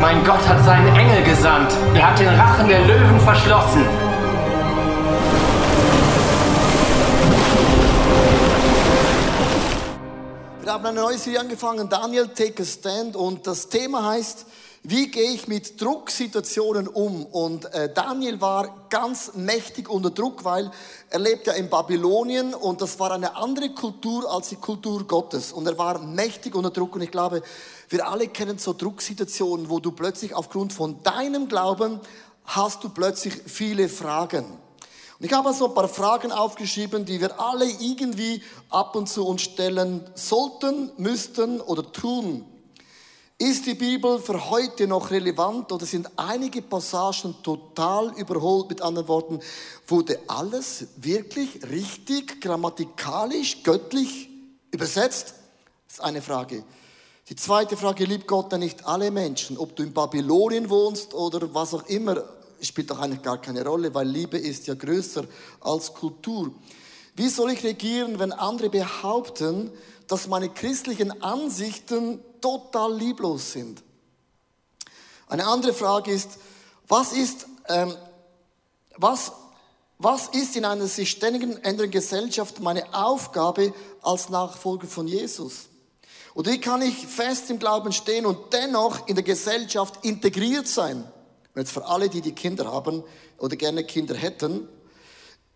Mein Gott hat seinen Engel gesandt. Er hat den Rachen der Löwen verschlossen. Wir haben eine neue Serie angefangen, Daniel Take a Stand und das Thema heißt, wie gehe ich mit Drucksituationen um? Und äh, Daniel war ganz mächtig unter Druck, weil er lebt ja in Babylonien und das war eine andere Kultur als die Kultur Gottes. Und er war mächtig unter Druck und ich glaube, wir alle kennen so Drucksituationen, wo du plötzlich aufgrund von deinem Glauben hast du plötzlich viele Fragen. Und ich habe so ein paar Fragen aufgeschrieben, die wir alle irgendwie ab und zu uns stellen sollten, müssten oder tun. Ist die Bibel für heute noch relevant oder sind einige Passagen total überholt? Mit anderen Worten, wurde alles wirklich richtig, grammatikalisch, göttlich übersetzt? Das ist eine Frage. Die zweite Frage, liebt Gott denn nicht alle Menschen? Ob du in Babylonien wohnst oder was auch immer, spielt doch eigentlich gar keine Rolle, weil Liebe ist ja größer als Kultur. Wie soll ich regieren, wenn andere behaupten, dass meine christlichen Ansichten total lieblos sind? Eine andere Frage ist, was ist, ähm, was, was ist in einer sich ständigen ändernden Gesellschaft meine Aufgabe als Nachfolger von Jesus? Und wie kann ich fest im Glauben stehen und dennoch in der Gesellschaft integriert sein? jetzt für alle, die die Kinder haben oder gerne Kinder hätten,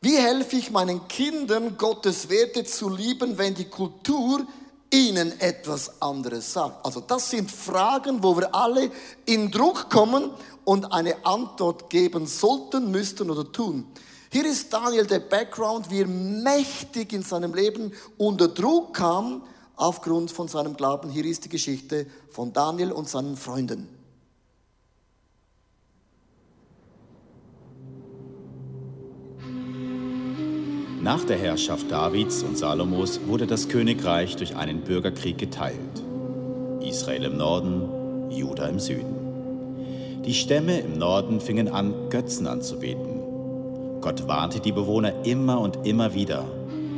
wie helfe ich meinen Kindern, Gottes Werte zu lieben, wenn die Kultur ihnen etwas anderes sagt? Also das sind Fragen, wo wir alle in Druck kommen und eine Antwort geben sollten, müssten oder tun. Hier ist Daniel der Background, wie er mächtig in seinem Leben unter Druck kam aufgrund von seinem Glauben. Hier ist die Geschichte von Daniel und seinen Freunden. Nach der Herrschaft Davids und Salomos wurde das Königreich durch einen Bürgerkrieg geteilt. Israel im Norden, Juda im Süden. Die Stämme im Norden fingen an, Götzen anzubeten. Gott warnte die Bewohner immer und immer wieder,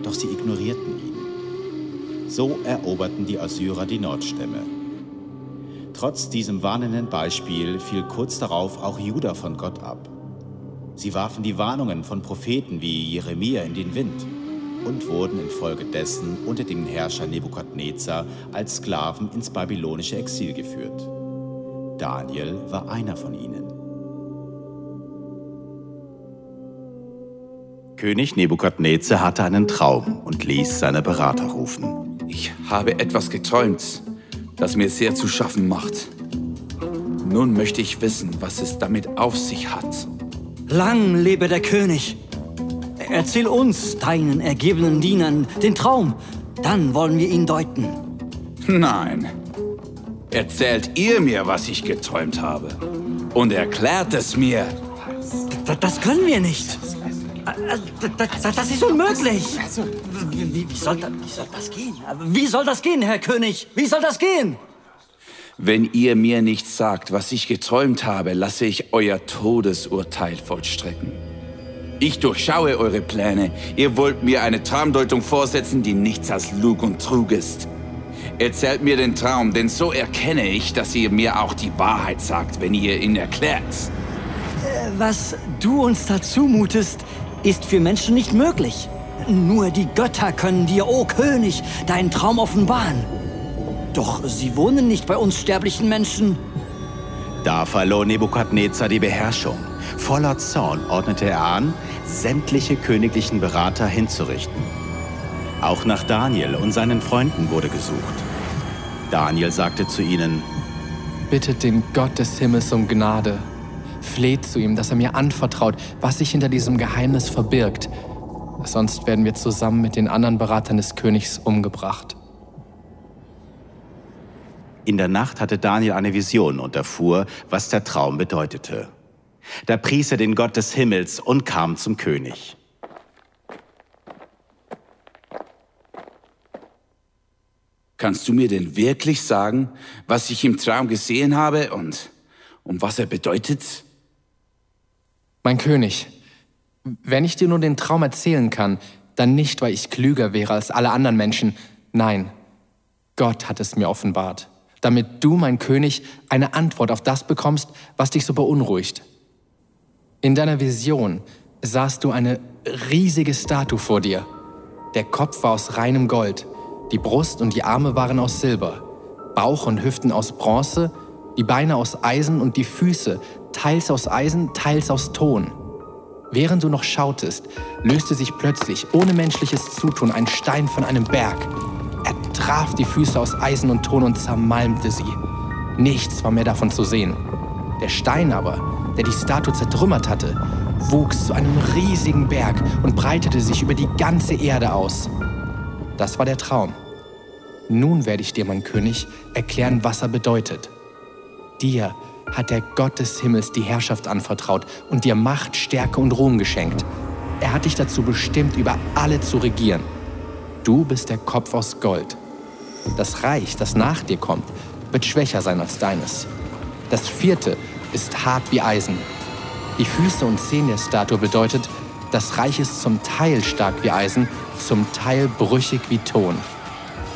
doch sie ignorierten ihn. So eroberten die Assyrer die Nordstämme. Trotz diesem warnenden Beispiel fiel kurz darauf auch Juda von Gott ab. Sie warfen die Warnungen von Propheten wie Jeremia in den Wind und wurden infolgedessen unter dem Herrscher Nebukadnezar als Sklaven ins babylonische Exil geführt. Daniel war einer von ihnen. König Nebukadnezar hatte einen Traum und ließ seine Berater rufen. Ich habe etwas geträumt, das mir sehr zu schaffen macht. Nun möchte ich wissen, was es damit auf sich hat. Lang lebe der König. Erzähl uns, deinen ergebenen Dienern, den Traum. Dann wollen wir ihn deuten. Nein. Erzählt ihr mir, was ich geträumt habe. Und erklärt es mir. D das können wir nicht. Das ist unmöglich. Wie, wie, soll das, wie soll das gehen? Wie soll das gehen, Herr König? Wie soll das gehen? Wenn ihr mir nicht sagt, was ich geträumt habe, lasse ich euer Todesurteil vollstrecken. Ich durchschaue eure Pläne. Ihr wollt mir eine Traumdeutung vorsetzen, die nichts als Lug und Trug ist. Erzählt mir den Traum, denn so erkenne ich, dass ihr mir auch die Wahrheit sagt, wenn ihr ihn erklärt. Äh, was du uns da zumutest, ist für Menschen nicht möglich. Nur die Götter können dir, o oh König, deinen Traum offenbaren. Doch sie wohnen nicht bei uns sterblichen Menschen. Da verlor Nebukadnezar die Beherrschung. Voller Zorn ordnete er an, sämtliche königlichen Berater hinzurichten. Auch nach Daniel und seinen Freunden wurde gesucht. Daniel sagte zu ihnen, Bittet den Gott des Himmels um Gnade. Fleht zu ihm, dass er mir anvertraut, was sich hinter diesem Geheimnis verbirgt. Sonst werden wir zusammen mit den anderen Beratern des Königs umgebracht. In der Nacht hatte Daniel eine Vision und erfuhr, was der Traum bedeutete. Da pries er den Gott des Himmels und kam zum König. Kannst du mir denn wirklich sagen, was ich im Traum gesehen habe und um was er bedeutet? Mein König, wenn ich dir nur den Traum erzählen kann, dann nicht, weil ich klüger wäre als alle anderen Menschen. Nein, Gott hat es mir offenbart, damit du, mein König, eine Antwort auf das bekommst, was dich so beunruhigt. In deiner Vision sahst du eine riesige Statue vor dir. Der Kopf war aus reinem Gold, die Brust und die Arme waren aus Silber, Bauch und Hüften aus Bronze, die Beine aus Eisen und die Füße, teils aus Eisen, teils aus Ton. Während du noch schautest, löste sich plötzlich ohne menschliches Zutun ein Stein von einem Berg. Traf die Füße aus Eisen und Ton und zermalmte sie. Nichts war mehr davon zu sehen. Der Stein aber, der die Statue zertrümmert hatte, wuchs zu einem riesigen Berg und breitete sich über die ganze Erde aus. Das war der Traum. Nun werde ich dir, mein König, erklären, was er bedeutet. Dir hat der Gott des Himmels die Herrschaft anvertraut und dir Macht, Stärke und Ruhm geschenkt. Er hat dich dazu bestimmt, über alle zu regieren. Du bist der Kopf aus Gold. Das Reich, das nach dir kommt, wird schwächer sein als deines. Das vierte ist hart wie Eisen. Die Füße und Zehen der Statue bedeutet, das Reich ist zum Teil stark wie Eisen, zum Teil brüchig wie Ton.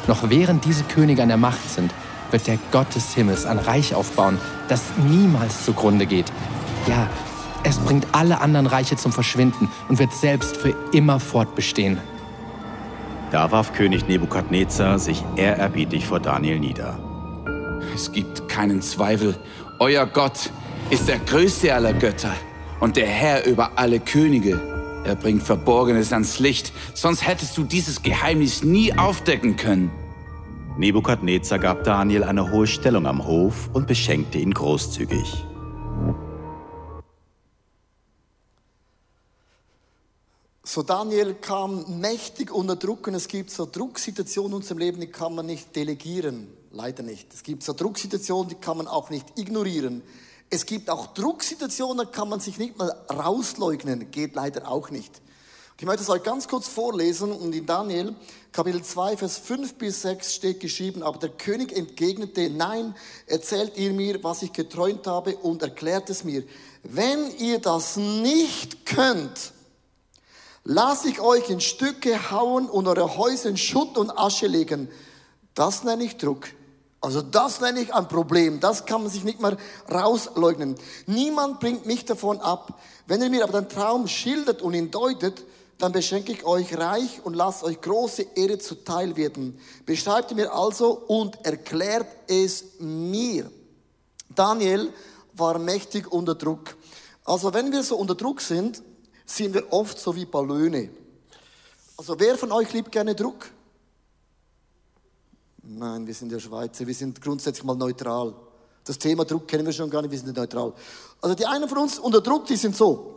Noch während diese Könige an der Macht sind, wird der Gott des Himmels ein Reich aufbauen, das niemals zugrunde geht. Ja, es bringt alle anderen Reiche zum Verschwinden und wird selbst für immer fortbestehen. Da warf König Nebukadnezar sich ehrerbietig vor Daniel nieder. Es gibt keinen Zweifel, euer Gott ist der größte aller Götter und der Herr über alle Könige. Er bringt Verborgenes ans Licht, sonst hättest du dieses Geheimnis nie aufdecken können. Nebukadnezar gab Daniel eine hohe Stellung am Hof und beschenkte ihn großzügig. So Daniel kam mächtig unter Druck und es gibt so Drucksituationen in unserem Leben, die kann man nicht delegieren, leider nicht. Es gibt so Drucksituationen, die kann man auch nicht ignorieren. Es gibt auch Drucksituationen, da kann man sich nicht mal rausleugnen, geht leider auch nicht. Ich möchte es euch ganz kurz vorlesen und in Daniel Kapitel 2, Vers 5 bis 6 steht geschrieben, aber der König entgegnete, nein, erzählt ihr mir, was ich geträumt habe und erklärt es mir. Wenn ihr das nicht könnt, lasse ich euch in Stücke hauen und eure Häuser in Schutt und Asche legen. Das nenne ich Druck. Also das nenne ich ein Problem. Das kann man sich nicht mehr rausleugnen. Niemand bringt mich davon ab. Wenn ihr mir aber den Traum schildert und ihn deutet, dann beschenke ich euch reich und lasst euch große Ehre zuteil werden. Beschreibt mir also und erklärt es mir. Daniel war mächtig unter Druck. Also wenn wir so unter Druck sind, sind wir oft so wie Ballone. Also wer von euch liebt gerne Druck? Nein, wir sind ja Schweizer, wir sind grundsätzlich mal neutral. Das Thema Druck kennen wir schon gar nicht, wir sind neutral. Also die einen von uns unter Druck, die sind so.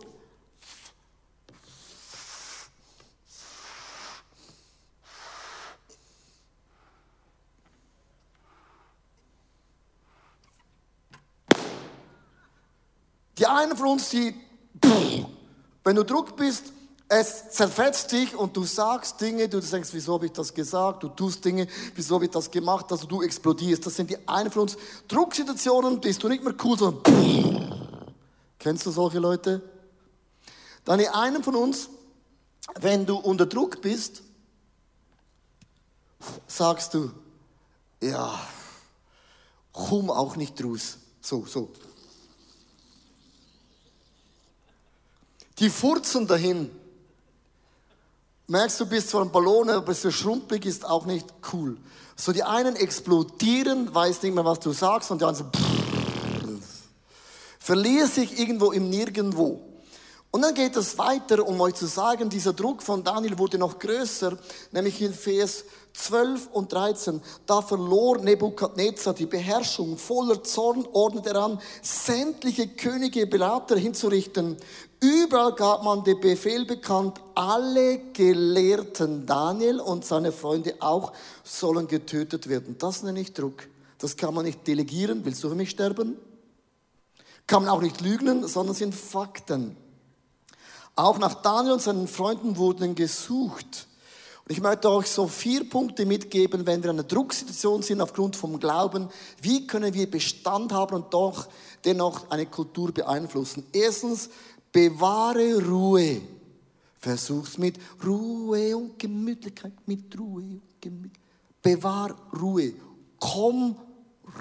Die einen von uns, die, wenn du Druck bist, es zerfetzt dich und du sagst Dinge, du denkst, wieso habe ich das gesagt? Du tust Dinge, wieso habe ich das gemacht? Also du explodierst. Das sind die uns. Drucksituationen, bist du nicht mehr cool, sondern kennst du solche Leute? Dann die einen von uns, wenn du unter Druck bist, sagst du, ja, komm auch nicht raus. So, so. Die furzen dahin. Merkst du, bist zwar ein Ballon, aber so schrumpelig, ist auch nicht cool. So die einen explodieren, weiß nicht mehr, was du sagst, und die anderen so verlieren sich irgendwo im Nirgendwo. Und dann geht es weiter, um euch zu sagen, dieser Druck von Daniel wurde noch größer, nämlich in Vers 12 und 13, da verlor Nebukadnezar die Beherrschung. Voller Zorn ordnet er an, sämtliche Könige, Berater hinzurichten. Überall gab man den Befehl bekannt, alle Gelehrten, Daniel und seine Freunde auch, sollen getötet werden. Das nenne ich Druck. Das kann man nicht delegieren. Willst du für mich sterben? Kann man auch nicht lügen, sondern sind Fakten. Auch nach Daniel und seinen Freunden wurden gesucht. Und ich möchte euch so vier Punkte mitgeben, wenn wir in einer Drucksituation sind aufgrund vom Glauben. Wie können wir Bestand haben und doch dennoch eine Kultur beeinflussen? Erstens, bewahre Ruhe. Versuch's mit Ruhe und Gemütlichkeit, mit Ruhe und Gemütlichkeit. Bewahr Ruhe. Komm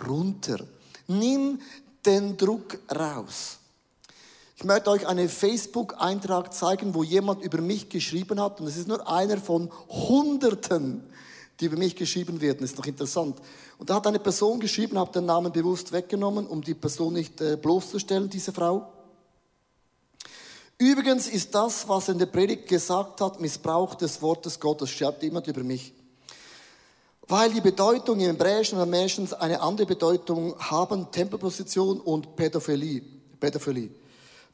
runter. Nimm den Druck raus. Ich möchte euch einen Facebook-Eintrag zeigen, wo jemand über mich geschrieben hat. Und es ist nur einer von Hunderten, die über mich geschrieben werden. Ist noch interessant. Und da hat eine Person geschrieben, habe den Namen bewusst weggenommen, um die Person nicht äh, bloßzustellen, diese Frau. Übrigens ist das, was in der Predigt gesagt hat, Missbrauch des Wortes Gottes, schreibt jemand über mich. Weil die Bedeutung im Hebräischen und Armenischen eine andere Bedeutung haben, Tempelposition und Pädophilie. Pädophilie.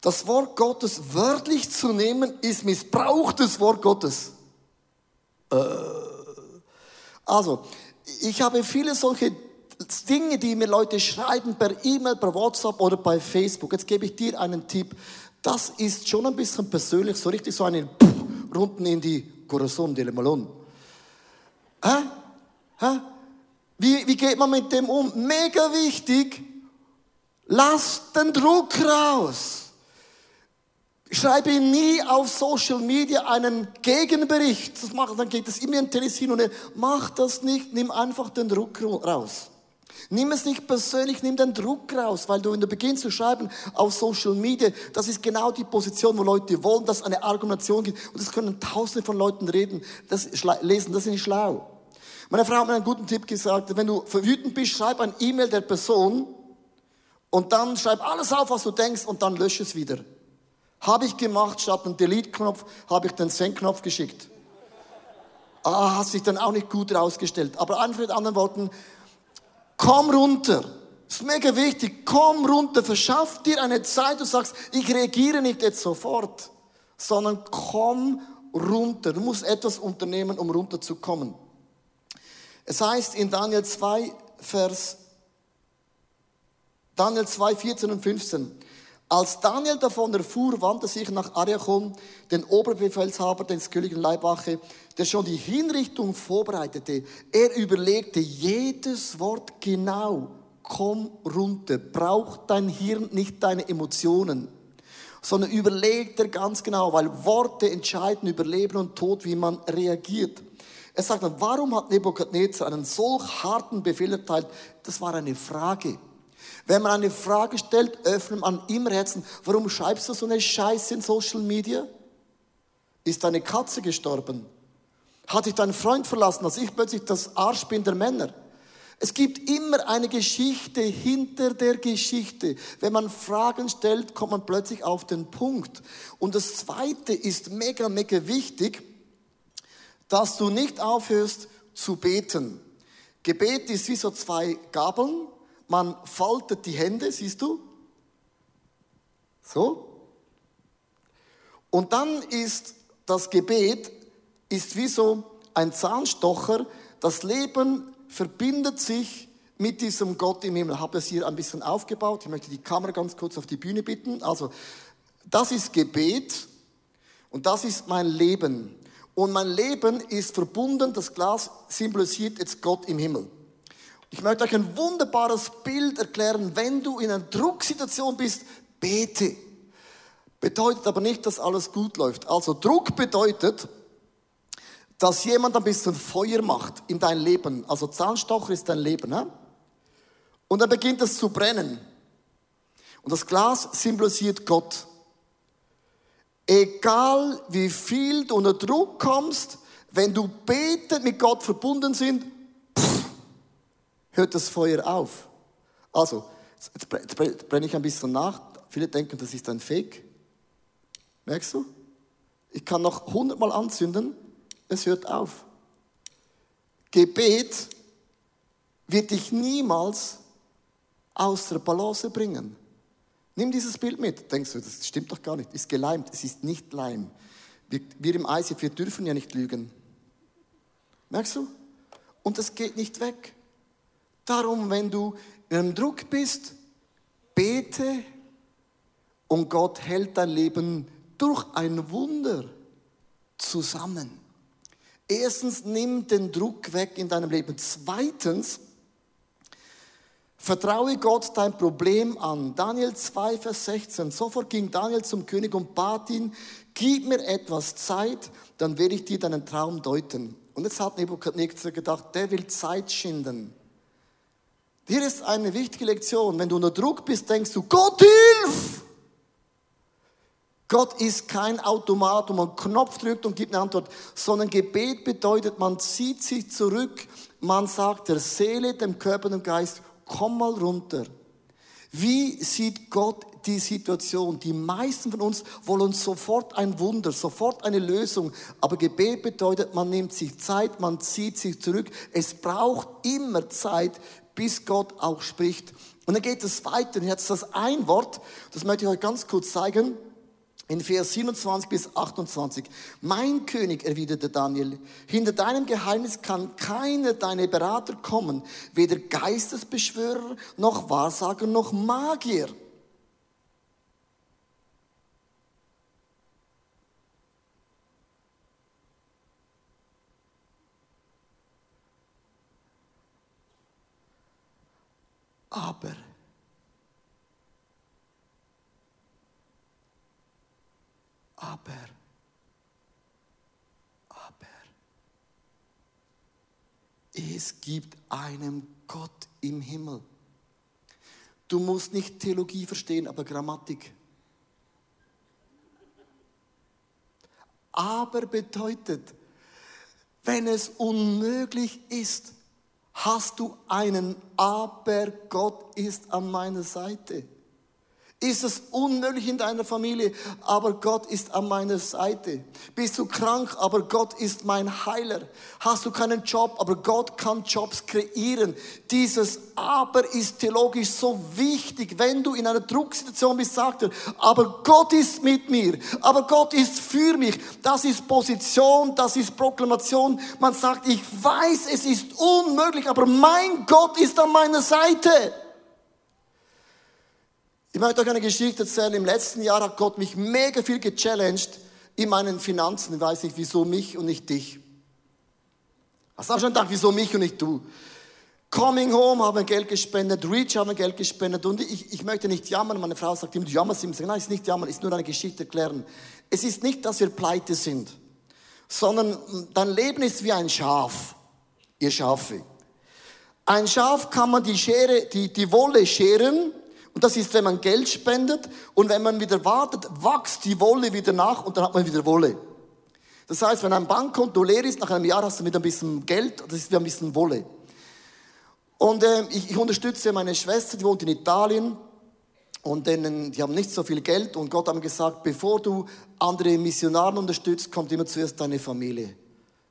Das Wort Gottes wörtlich zu nehmen, ist missbrauchtes Wort Gottes. Äh. Also, ich habe viele solche Dinge, die mir Leute schreiben per E-Mail, per WhatsApp oder bei Facebook. Jetzt gebe ich dir einen Tipp. Das ist schon ein bisschen persönlich, so richtig so einen Runden in die Corazon de Malon. Hä? Hä? Wie, wie geht man mit dem um? Mega wichtig. Lass den Druck raus. Schreibe nie auf Social Media einen Gegenbericht. Das macht, dann geht es immer in Telesin und er, mach das nicht, nimm einfach den Druck raus. Nimm es nicht persönlich, nimm den Druck raus, weil du, wenn du beginnst zu schreiben auf Social Media, das ist genau die Position, wo Leute wollen, dass eine Argumentation gibt. Und das können tausende von Leuten reden, das lesen, das ist nicht schlau. Meine Frau hat mir einen guten Tipp gesagt, wenn du wütend bist, schreib ein E-Mail der Person und dann schreib alles auf, was du denkst und dann lösche es wieder. Habe ich gemacht, statt einen Delete-Knopf, habe ich den Send-Knopf geschickt. Ah, hat sich dann auch nicht gut herausgestellt. Aber einfach mit anderen Worten, komm runter. Ist mega wichtig. Komm runter. Verschaff dir eine Zeit. Du sagst, ich reagiere nicht jetzt sofort, sondern komm runter. Du musst etwas unternehmen, um runterzukommen. Es heißt in Daniel 2, Vers, Daniel 2, 14 und 15, als Daniel davon erfuhr, wandte sich nach Ariachon, den Oberbefehlshaber des Königen Leibwache, der schon die Hinrichtung vorbereitete. Er überlegte jedes Wort genau. Komm runter, braucht dein Hirn nicht deine Emotionen, sondern überlegt er ganz genau, weil Worte entscheiden über Leben und Tod, wie man reagiert. Er sagt dann, warum hat Nebukadnezar einen solch harten Befehl erteilt? Das war eine Frage. Wenn man eine Frage stellt, öffnet man im Herzen, warum schreibst du so eine Scheiße in Social Media? Ist deine Katze gestorben? Hat dich dein Freund verlassen, als ich plötzlich das Arsch bin der Männer? Es gibt immer eine Geschichte hinter der Geschichte. Wenn man Fragen stellt, kommt man plötzlich auf den Punkt. Und das Zweite ist mega, mega wichtig dass du nicht aufhörst zu beten. Gebet ist wie so zwei Gabeln. Man faltet die Hände, siehst du? So. Und dann ist das Gebet ist wie so ein Zahnstocher. Das Leben verbindet sich mit diesem Gott im Himmel. Ich habe es hier ein bisschen aufgebaut. Ich möchte die Kamera ganz kurz auf die Bühne bitten. Also, das ist Gebet und das ist mein Leben. Und mein Leben ist verbunden, das Glas symbolisiert jetzt Gott im Himmel. Ich möchte euch ein wunderbares Bild erklären. Wenn du in einer Drucksituation bist, bete. Bedeutet aber nicht, dass alles gut läuft. Also Druck bedeutet, dass jemand ein bisschen Feuer macht in dein Leben. Also Zahnstocher ist dein Leben. Ne? Und dann beginnt es zu brennen. Und das Glas symbolisiert Gott. Egal wie viel du unter Druck kommst, wenn du betet, mit Gott verbunden sind, hört das Feuer auf. Also, jetzt brenne ich ein bisschen nach. Viele denken, das ist ein Fake. Merkst du? Ich kann noch hundertmal anzünden, es hört auf. Gebet wird dich niemals aus der Balance bringen. Nimm dieses Bild mit. Denkst du, das stimmt doch gar nicht. Ist geleimt. Es ist nicht Leim. Wir, wir im ICF, wir dürfen ja nicht lügen. Merkst du? Und es geht nicht weg. Darum, wenn du in einem Druck bist, bete Und Gott hält dein Leben durch ein Wunder zusammen. Erstens, nimm den Druck weg in deinem Leben. Zweitens, vertraue Gott dein Problem an. Daniel 2, Vers 16. Sofort ging Daniel zum König und bat ihn, gib mir etwas Zeit, dann werde ich dir deinen Traum deuten. Und jetzt hat Nebukadnezar gedacht, der will Zeit schinden. Hier ist eine wichtige Lektion. Wenn du unter Druck bist, denkst du, Gott hilf! Gott ist kein Automat, wo man einen Knopf drückt und gibt eine Antwort, sondern Gebet bedeutet, man zieht sich zurück, man sagt der Seele, dem Körper und dem Geist, komm mal runter. Wie sieht Gott die Situation? Die meisten von uns wollen sofort ein Wunder, sofort eine Lösung. Aber Gebet bedeutet, man nimmt sich Zeit, man zieht sich zurück. Es braucht immer Zeit, bis Gott auch spricht. Und dann geht es weiter. Und jetzt das ein Wort, das möchte ich euch ganz kurz zeigen in Vers 27 bis 28. Mein König, erwiderte Daniel, hinter deinem Geheimnis kann keiner deiner Berater kommen, weder Geistesbeschwörer, noch Wahrsager, noch Magier. Aber Aber, aber, es gibt einen Gott im Himmel. Du musst nicht Theologie verstehen, aber Grammatik. Aber bedeutet, wenn es unmöglich ist, hast du einen Aber, Gott ist an meiner Seite. Ist es unmöglich in deiner Familie, aber Gott ist an meiner Seite. Bist du krank, aber Gott ist mein Heiler. Hast du keinen Job, aber Gott kann Jobs kreieren. Dieses Aber ist theologisch so wichtig. Wenn du in einer Drucksituation bist, sagt er, aber Gott ist mit mir, aber Gott ist für mich. Das ist Position, das ist Proklamation. Man sagt, ich weiß, es ist unmöglich, aber mein Gott ist an meiner Seite. Ich möchte euch eine Geschichte erzählen. Im letzten Jahr hat Gott mich mega viel gechallenged in meinen Finanzen. Ich weiß nicht, wieso mich und nicht dich. Hast du auch schon gedacht, wieso mich und nicht du? Coming Home haben Geld gespendet, Reach haben Geld gespendet und ich, ich möchte nicht jammern. Meine Frau sagt immer, du jammerst immer. Nein, es ist nicht jammern, es ist nur eine Geschichte erklären. Es ist nicht, dass wir pleite sind, sondern dein Leben ist wie ein Schaf, ihr Schafe. Ein Schaf kann man die Schere, die, die Wolle scheren und das ist, wenn man Geld spendet und wenn man wieder wartet, wächst die Wolle wieder nach und dann hat man wieder Wolle. Das heißt, wenn ein Bankkonto leer ist, nach einem Jahr hast du wieder ein bisschen Geld, das ist wie ein bisschen Wolle. Und äh, ich, ich unterstütze meine Schwester, die wohnt in Italien und denen, die haben nicht so viel Geld und Gott hat mir gesagt, bevor du andere Missionaren unterstützt, kommt immer zuerst deine Familie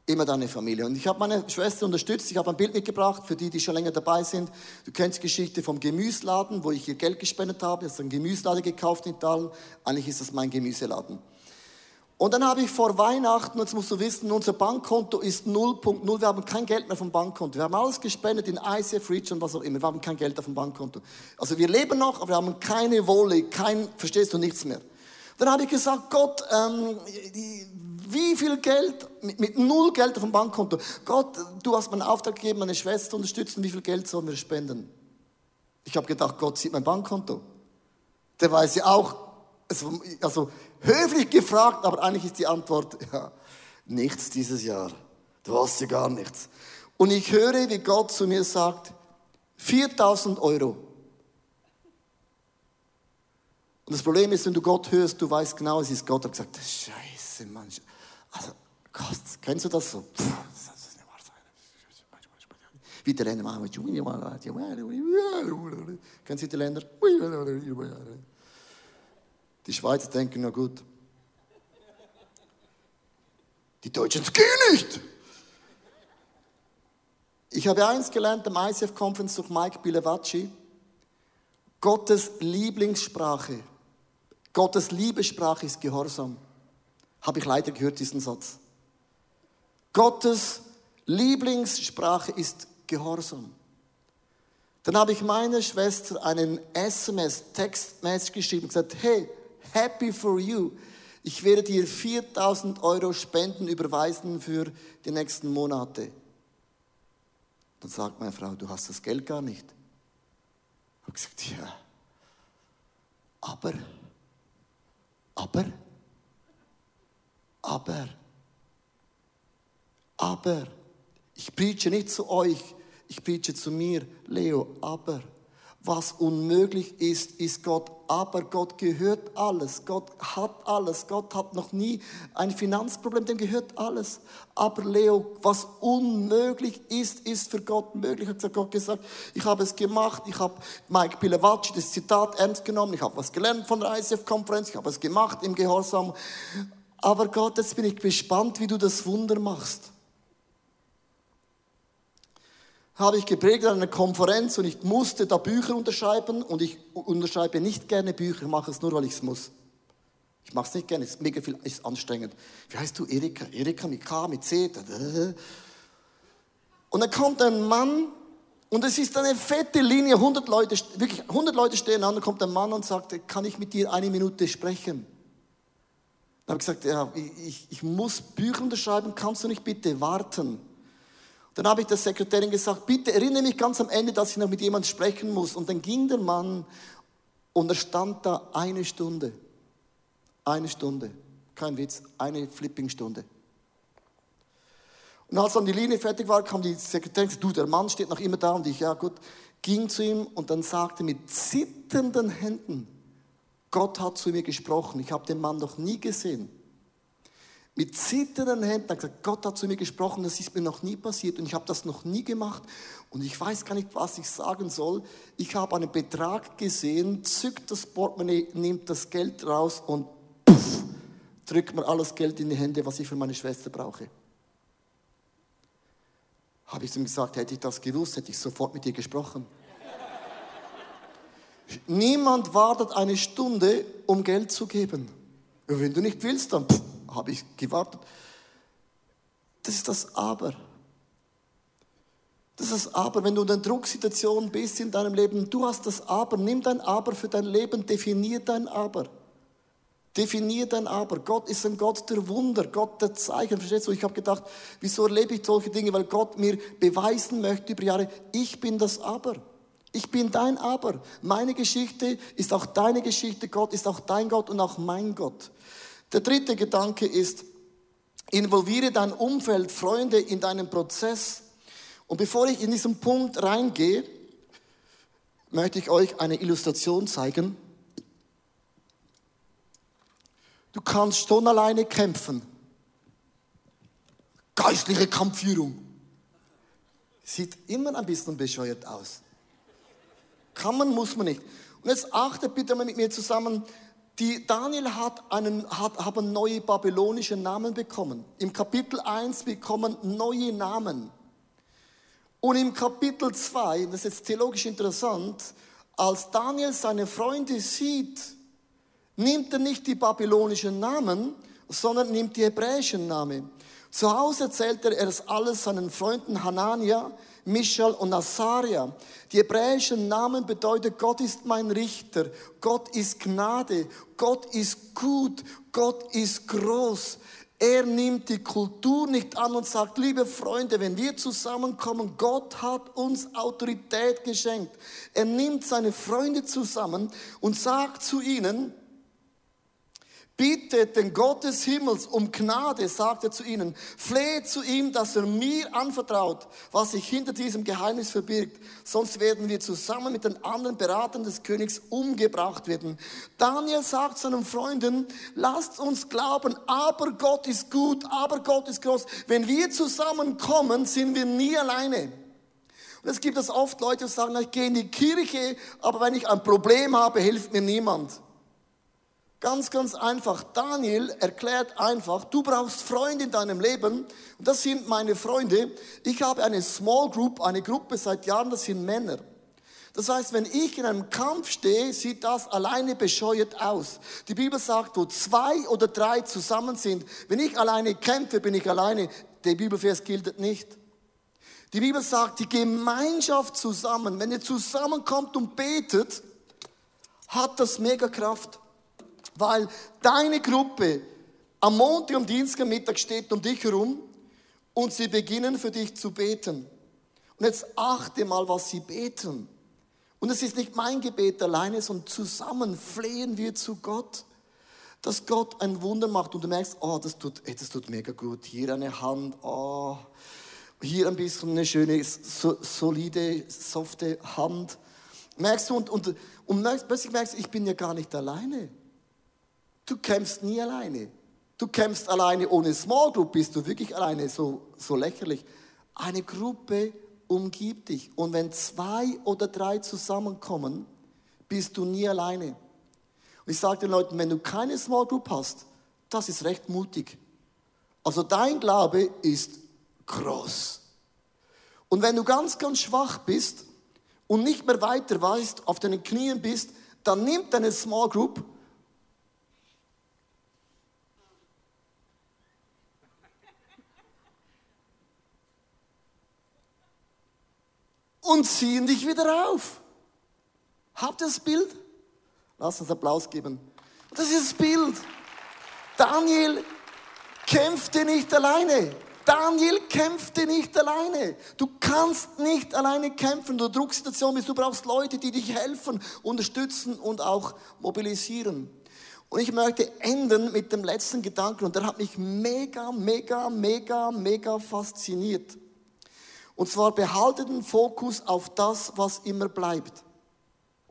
immer deine Familie. Und ich habe meine Schwester unterstützt. Ich habe ein Bild mitgebracht für die, die schon länger dabei sind. Du kennst die Geschichte vom Gemüsladen, wo ich ihr Geld gespendet habe. Ich habe einen Gemüsladen gekauft in Italien. Eigentlich ist das mein Gemüseladen. Und dann habe ich vor Weihnachten, jetzt musst du wissen, unser Bankkonto ist 0.0. Wir haben kein Geld mehr vom Bankkonto. Wir haben alles gespendet in ICF, Reach und was auch immer. Wir haben kein Geld auf dem Bankkonto. Also wir leben noch, aber wir haben keine Wolle, kein, verstehst du, nichts mehr. Dann habe ich gesagt, Gott, ähm, wie viel Geld, mit, mit, null Geld auf dem Bankkonto. Gott, du hast mir einen Auftrag gegeben, meine Schwester unterstützen, wie viel Geld sollen wir spenden? Ich habe gedacht, Gott sieht mein Bankkonto. Der weiß ja auch, also, also höflich gefragt, aber eigentlich ist die Antwort, ja, nichts dieses Jahr. Du hast ja gar nichts. Und ich höre, wie Gott zu mir sagt, 4000 Euro. Und das Problem ist, wenn du Gott hörst, du weißt genau, es ist Gott. Er hat gesagt, Scheiße, Mann. Also, Gott, kennst du das so? Wie die Länder machen. Kennen Sie die Länder? Die Schweizer denken, na gut. Die Deutschen, das geht nicht. Ich habe eins gelernt am ICF-Conference durch Mike Bilevacci. Gottes Lieblingssprache Gottes Liebessprache ist Gehorsam. Habe ich leider gehört, diesen Satz. Gottes Lieblingssprache ist Gehorsam. Dann habe ich meiner Schwester einen SMS-Textmessage geschrieben und gesagt, hey, Happy for you. Ich werde dir 4000 Euro Spenden überweisen für die nächsten Monate. Dann sagt meine Frau, du hast das Geld gar nicht. Ich habe gesagt, ja. Aber, aber, aber, aber, ich preache nicht zu euch, ich preache zu mir, Leo, aber was unmöglich ist, ist Gott. Aber Gott gehört alles. Gott hat alles. Gott hat noch nie ein Finanzproblem, dem gehört alles. Aber Leo, was unmöglich ist, ist für Gott möglich. Hat Gott gesagt, ich habe es gemacht. Ich habe Mike Pilewatsch das Zitat ernst genommen. Ich habe was gelernt von der ICF-Konferenz. Ich habe es gemacht im Gehorsam. Aber Gott, jetzt bin ich gespannt, wie du das Wunder machst habe ich geprägt an einer Konferenz und ich musste da Bücher unterschreiben und ich unterschreibe nicht gerne Bücher, mache es nur, weil ich es muss. Ich mache es nicht gerne, es ist mega viel, ist anstrengend. Wie heißt du? Erika? Erika mit K, mit C. Und dann kommt ein Mann und es ist eine fette Linie, 100 Leute, wirklich 100 Leute stehen an, dann kommt ein Mann und sagt, kann ich mit dir eine Minute sprechen? Dann habe ich gesagt, ja, ich, ich muss Bücher unterschreiben, kannst du nicht bitte warten? Dann habe ich der Sekretärin gesagt, bitte erinnere mich ganz am Ende, dass ich noch mit jemandem sprechen muss. Und dann ging der Mann und er stand da eine Stunde. Eine Stunde. Kein Witz, eine Flippingstunde. Und als dann die Linie fertig war, kam die Sekretärin und sagte, du, der Mann steht noch immer da. Und ich, ja gut, ging zu ihm und dann sagte mit zitternden Händen, Gott hat zu mir gesprochen. Ich habe den Mann noch nie gesehen mit zitternden Händen hat gesagt, Gott hat zu mir gesprochen, das ist mir noch nie passiert und ich habe das noch nie gemacht und ich weiß gar nicht, was ich sagen soll. Ich habe einen Betrag gesehen, zückt das Portemonnaie, nimmt das Geld raus und puff, drückt mir alles Geld in die Hände, was ich für meine Schwester brauche. Habe ich ihm gesagt, hätte ich das gewusst, hätte ich sofort mit dir gesprochen. Niemand wartet eine Stunde, um Geld zu geben. Und wenn du nicht willst, dann habe ich gewartet. Das ist das Aber. Das ist das Aber, wenn du in einer Drucksituation bist in deinem Leben, du hast das Aber, nimm dein Aber für dein Leben, definier dein Aber. Definier dein Aber. Gott ist ein Gott der Wunder, Gott der Zeichen. Verstehst du? Ich habe gedacht, wieso erlebe ich solche Dinge? Weil Gott mir beweisen möchte über Jahre, ich bin das Aber. Ich bin dein Aber. Meine Geschichte ist auch deine Geschichte. Gott ist auch dein Gott und auch mein Gott. Der dritte Gedanke ist, involviere dein Umfeld, Freunde in deinen Prozess. Und bevor ich in diesen Punkt reingehe, möchte ich euch eine Illustration zeigen. Du kannst schon alleine kämpfen. Geistliche Kampfführung. Sieht immer ein bisschen bescheuert aus. Kann man, muss man nicht. Und jetzt achtet bitte mal mit mir zusammen, die Daniel hat einen, hat, haben neue babylonische Namen bekommen. Im Kapitel 1 bekommen neue Namen. Und im Kapitel 2, das ist jetzt theologisch interessant, als Daniel seine Freunde sieht, nimmt er nicht die babylonischen Namen, sondern nimmt die hebräischen Namen. Zu Hause erzählt er es alles seinen Freunden Hanania, Michael und Asaria. Die hebräischen Namen bedeuten, Gott ist mein Richter, Gott ist Gnade, Gott ist gut, Gott ist groß. Er nimmt die Kultur nicht an und sagt, liebe Freunde, wenn wir zusammenkommen, Gott hat uns Autorität geschenkt. Er nimmt seine Freunde zusammen und sagt zu ihnen, Bittet den Gott des Himmels um Gnade, sagt er zu ihnen. Fleht zu ihm, dass er mir anvertraut, was sich hinter diesem Geheimnis verbirgt. Sonst werden wir zusammen mit den anderen Beratern des Königs umgebracht werden. Daniel sagt seinen Freunden, lasst uns glauben, aber Gott ist gut, aber Gott ist groß. Wenn wir zusammenkommen, sind wir nie alleine. Und es gibt es oft Leute, die sagen, ich gehe in die Kirche, aber wenn ich ein Problem habe, hilft mir niemand. Ganz, ganz einfach. Daniel erklärt einfach, du brauchst Freunde in deinem Leben. Und das sind meine Freunde. Ich habe eine Small Group, eine Gruppe seit Jahren, das sind Männer. Das heißt, wenn ich in einem Kampf stehe, sieht das alleine bescheuert aus. Die Bibel sagt, wo zwei oder drei zusammen sind, wenn ich alleine kämpfe, bin ich alleine. Der Bibelvers gilt nicht. Die Bibel sagt, die Gemeinschaft zusammen, wenn ihr zusammenkommt und betet, hat das mega Kraft. Weil deine Gruppe am Montag, am Dienstag, am Mittag steht um dich herum und sie beginnen für dich zu beten. Und jetzt achte mal, was sie beten. Und es ist nicht mein Gebet alleine, sondern zusammen flehen wir zu Gott, dass Gott ein Wunder macht und du merkst, oh, das tut, das tut mega gut. Hier eine Hand, oh, hier ein bisschen eine schöne, so, solide, softe Hand. Merkst du, und, und, und merkst, plötzlich merkst du, ich bin ja gar nicht alleine. Du kämpfst nie alleine. Du kämpfst alleine ohne Small Group, bist du wirklich alleine, so, so lächerlich. Eine Gruppe umgibt dich. Und wenn zwei oder drei zusammenkommen, bist du nie alleine. Und ich sage den Leuten, wenn du keine Small Group hast, das ist recht mutig. Also dein Glaube ist groß. Und wenn du ganz, ganz schwach bist und nicht mehr weiter weißt, auf deinen Knien bist, dann nimm deine Small Group und ziehen dich wieder auf. Habt ihr das Bild? Lass uns Applaus geben. Das ist das Bild. Daniel kämpfte nicht alleine. Daniel kämpfte nicht alleine. Du kannst nicht alleine kämpfen. Du Drucksituation bist. Du brauchst Leute, die dich helfen, unterstützen und auch mobilisieren. Und ich möchte enden mit dem letzten Gedanken und der hat mich mega, mega, mega, mega fasziniert. Und zwar behalte den Fokus auf das, was immer bleibt.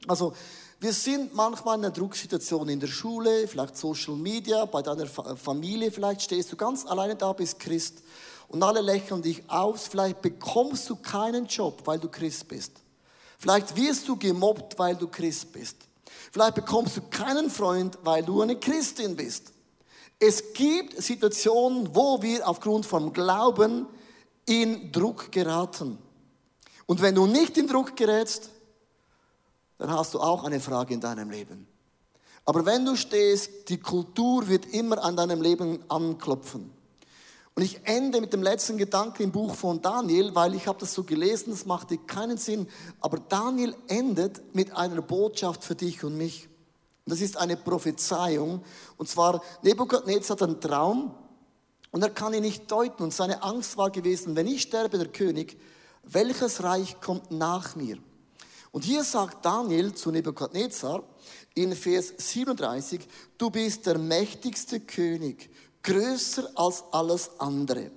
Also, wir sind manchmal in einer Drucksituation in der Schule, vielleicht Social Media, bei deiner Familie, vielleicht stehst du ganz alleine da, bist Christ und alle lächeln dich aus. Vielleicht bekommst du keinen Job, weil du Christ bist. Vielleicht wirst du gemobbt, weil du Christ bist. Vielleicht bekommst du keinen Freund, weil du eine Christin bist. Es gibt Situationen, wo wir aufgrund vom Glauben in Druck geraten. Und wenn du nicht in Druck gerätst, dann hast du auch eine Frage in deinem Leben. Aber wenn du stehst, die Kultur wird immer an deinem Leben anklopfen. Und ich ende mit dem letzten Gedanken im Buch von Daniel, weil ich habe das so gelesen, das machte keinen Sinn. Aber Daniel endet mit einer Botschaft für dich und mich. Und das ist eine Prophezeiung. Und zwar, Nebukadnezar hat einen Traum und er kann ihn nicht deuten. Und seine Angst war gewesen, wenn ich sterbe, der König, welches Reich kommt nach mir? Und hier sagt Daniel zu Nebukadnezar in Vers 37, du bist der mächtigste König, größer als alles andere.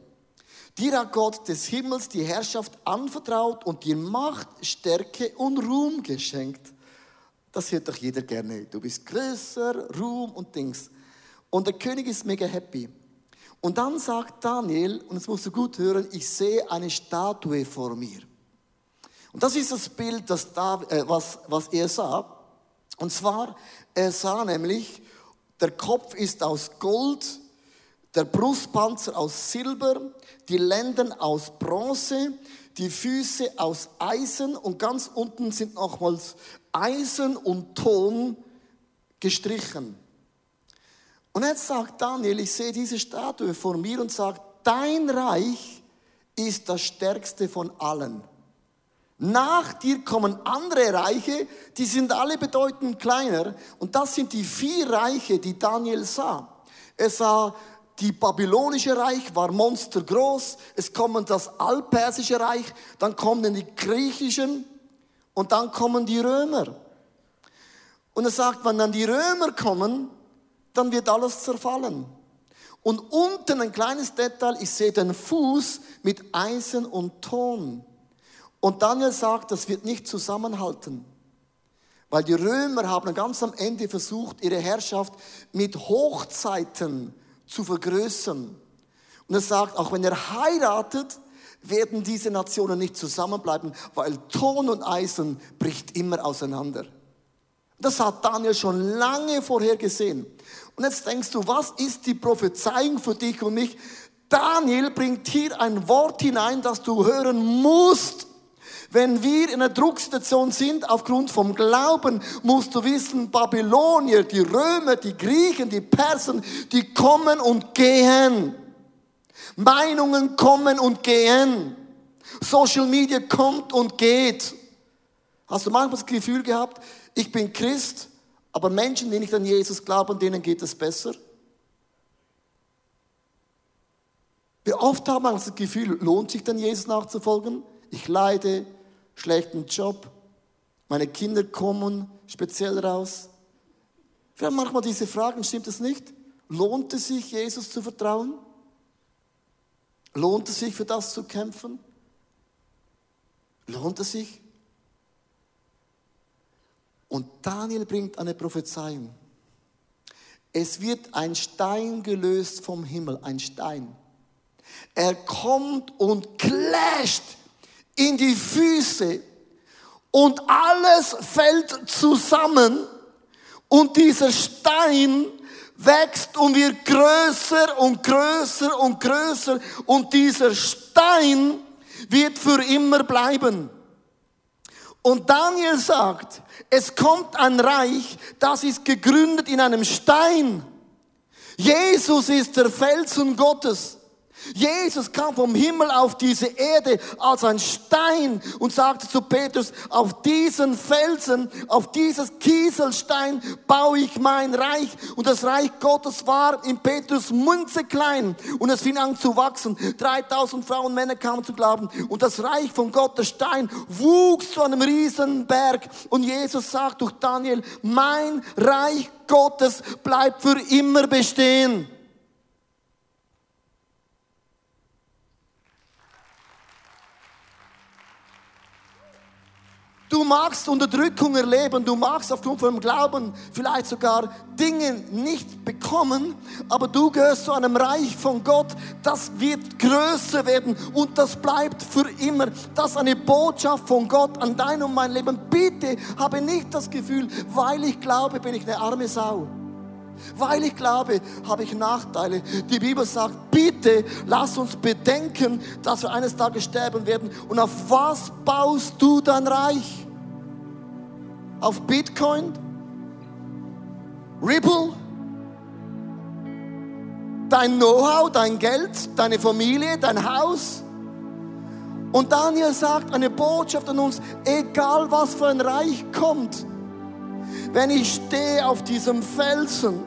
Dir hat Gott des Himmels die Herrschaft anvertraut und dir Macht, Stärke und Ruhm geschenkt. Das hört doch jeder gerne. Du bist größer, Ruhm und Dings. Und der König ist mega happy. Und dann sagt Daniel, und das musst du gut hören, ich sehe eine Statue vor mir. Und das ist das Bild, das da, äh, was, was er sah. Und zwar, er sah nämlich, der Kopf ist aus Gold, der Brustpanzer aus Silber, die Lenden aus Bronze, die Füße aus Eisen und ganz unten sind nochmals Eisen und Ton gestrichen. Und jetzt sagt Daniel, ich sehe diese Statue vor mir und sagt, dein Reich ist das stärkste von allen. Nach dir kommen andere Reiche, die sind alle bedeutend kleiner. Und das sind die vier Reiche, die Daniel sah. Er sah, die babylonische Reich war monstergroß. Es kommen das altpersische Reich, dann kommen die griechischen und dann kommen die Römer. Und er sagt, wenn dann die Römer kommen, dann wird alles zerfallen. Und unten ein kleines Detail, ich sehe den Fuß mit Eisen und Ton. Und Daniel sagt, das wird nicht zusammenhalten. Weil die Römer haben ganz am Ende versucht, ihre Herrschaft mit Hochzeiten zu vergrößern. Und er sagt, auch wenn er heiratet, werden diese Nationen nicht zusammenbleiben, weil Ton und Eisen bricht immer auseinander. Das hat Daniel schon lange vorher gesehen. Und jetzt denkst du, was ist die Prophezeiung für dich und mich? Daniel bringt hier ein Wort hinein, das du hören musst. Wenn wir in einer Drucksituation sind, aufgrund vom Glauben, musst du wissen, Babylonier, die Römer, die Griechen, die Persen, die kommen und gehen. Meinungen kommen und gehen. Social Media kommt und geht. Hast du manchmal das Gefühl gehabt, ich bin Christ, Aber Menschen, die nicht an Jesus glauben, denen geht es besser. Wie oft haben wir das Gefühl, lohnt sich denn Jesus nachzufolgen? Ich leide, schlechten Job, meine Kinder kommen speziell raus. Wir haben manchmal diese Fragen, stimmt es nicht? Lohnt es sich, Jesus zu vertrauen? Lohnt es sich, für das zu kämpfen? Lohnt es sich? Und Daniel bringt eine Prophezeiung. Es wird ein Stein gelöst vom Himmel, ein Stein. Er kommt und clasht in die Füße und alles fällt zusammen und dieser Stein wächst und wird größer und größer und größer und dieser Stein wird für immer bleiben. Und Daniel sagt, es kommt ein Reich, das ist gegründet in einem Stein. Jesus ist der Felsen Gottes. Jesus kam vom Himmel auf diese Erde als ein Stein und sagte zu Petrus, auf diesen Felsen, auf dieses Kieselstein baue ich mein Reich. Und das Reich Gottes war in Petrus Munze klein und es fing an zu wachsen. 3000 Frauen und Männer kamen zu glauben. Und das Reich von Gott, der Stein, wuchs zu einem Riesenberg. Und Jesus sagt durch Daniel, mein Reich Gottes bleibt für immer bestehen. Du magst Unterdrückung erleben, du magst aufgrund von Glauben vielleicht sogar Dinge nicht bekommen, aber du gehörst zu einem Reich von Gott, das wird größer werden und das bleibt für immer. Das ist eine Botschaft von Gott an dein und mein Leben. Bitte habe nicht das Gefühl, weil ich glaube, bin ich eine arme Sau. Weil ich glaube, habe ich Nachteile. Die Bibel sagt, bitte lass uns bedenken, dass wir eines Tages sterben werden. Und auf was baust du dein Reich? Auf Bitcoin? Ripple? Dein Know-how, dein Geld, deine Familie, dein Haus? Und Daniel sagt eine Botschaft an uns, egal was für ein Reich kommt, wenn ich stehe auf diesem Felsen,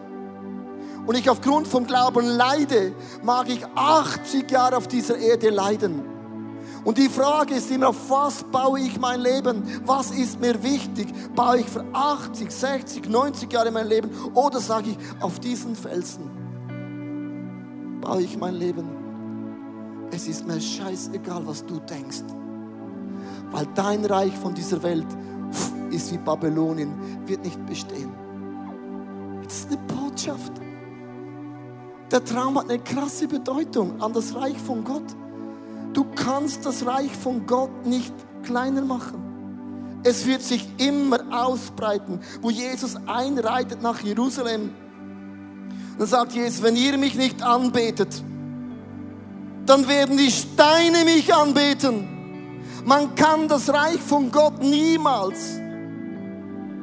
und ich aufgrund vom Glauben leide, mag ich 80 Jahre auf dieser Erde leiden. Und die Frage ist immer, auf was baue ich mein Leben? Was ist mir wichtig? Baue ich für 80, 60, 90 Jahre mein Leben? Oder sage ich, auf diesen Felsen baue ich mein Leben? Es ist mir scheißegal, was du denkst. Weil dein Reich von dieser Welt ist wie Babylonien, wird nicht bestehen. Das ist eine Botschaft. Der Traum hat eine krasse Bedeutung an das Reich von Gott. Du kannst das Reich von Gott nicht kleiner machen. Es wird sich immer ausbreiten, wo Jesus einreitet nach Jerusalem. Dann sagt Jesus, wenn ihr mich nicht anbetet, dann werden die Steine mich anbeten. Man kann das Reich von Gott niemals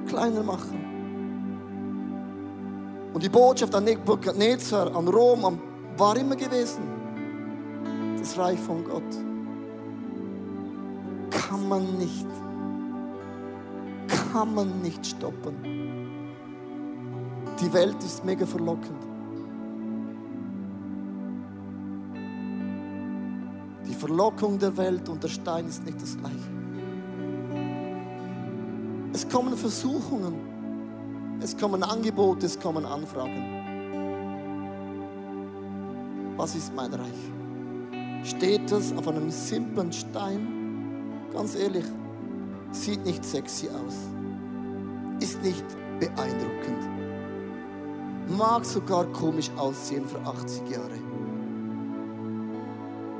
kleiner machen. Und die Botschaft an Nebuchadnezzar, an Rom, war immer gewesen, das Reich von Gott kann man nicht, kann man nicht stoppen. Die Welt ist mega verlockend. Die Verlockung der Welt und der Stein ist nicht das gleiche. Es kommen Versuchungen. Es kommen Angebote, es kommen Anfragen. Was ist mein Reich? Steht es auf einem simplen Stein? Ganz ehrlich, sieht nicht sexy aus, ist nicht beeindruckend, mag sogar komisch aussehen für 80 Jahre.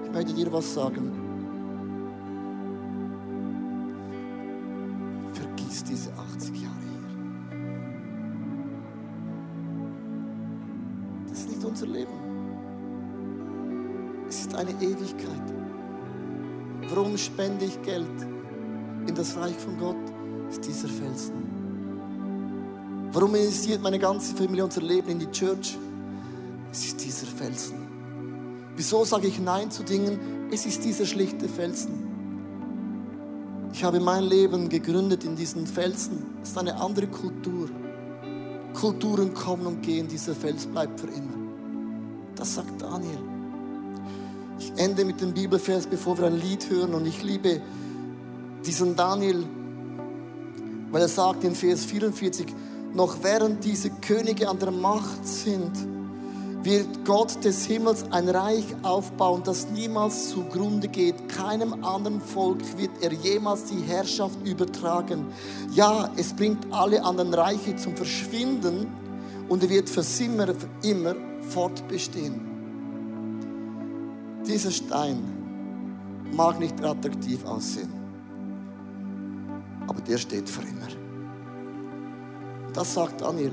Ich möchte dir was sagen. Reich von Gott? Ist dieser Felsen. Warum investiert meine ganze Familie unser Leben in die Church? Es ist dieser Felsen. Wieso sage ich Nein zu Dingen? Es ist dieser schlichte Felsen. Ich habe mein Leben gegründet in diesen Felsen. Es ist eine andere Kultur. Kulturen kommen und gehen, dieser Fels bleibt für immer. Das sagt Daniel. Ich ende mit dem Bibelvers, bevor wir ein Lied hören. Und ich liebe diesen Daniel, weil er sagt in Vers 44, noch während diese Könige an der Macht sind, wird Gott des Himmels ein Reich aufbauen, das niemals zugrunde geht. Keinem anderen Volk wird er jemals die Herrschaft übertragen. Ja, es bringt alle anderen Reiche zum Verschwinden und er wird für immer, für immer fortbestehen. Dieser Stein mag nicht attraktiv aussehen, aber der steht für immer. Das sagt Daniel.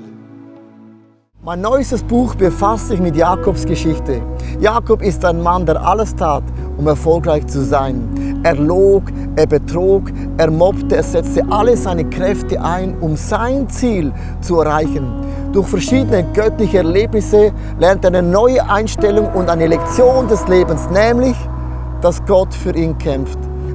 Mein neuestes Buch befasst sich mit Jakobs Geschichte. Jakob ist ein Mann, der alles tat, um erfolgreich zu sein. Er log, er betrog, er mobbte, er setzte alle seine Kräfte ein, um sein Ziel zu erreichen. Durch verschiedene göttliche Erlebnisse lernt er eine neue Einstellung und eine Lektion des Lebens, nämlich, dass Gott für ihn kämpft.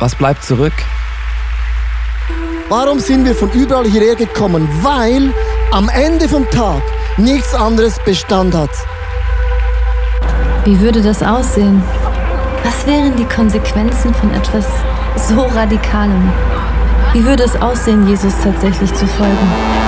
was bleibt zurück? Warum sind wir von überall hierher gekommen? Weil am Ende vom Tag nichts anderes Bestand hat. Wie würde das aussehen? Was wären die Konsequenzen von etwas so Radikalem? Wie würde es aussehen, Jesus tatsächlich zu folgen?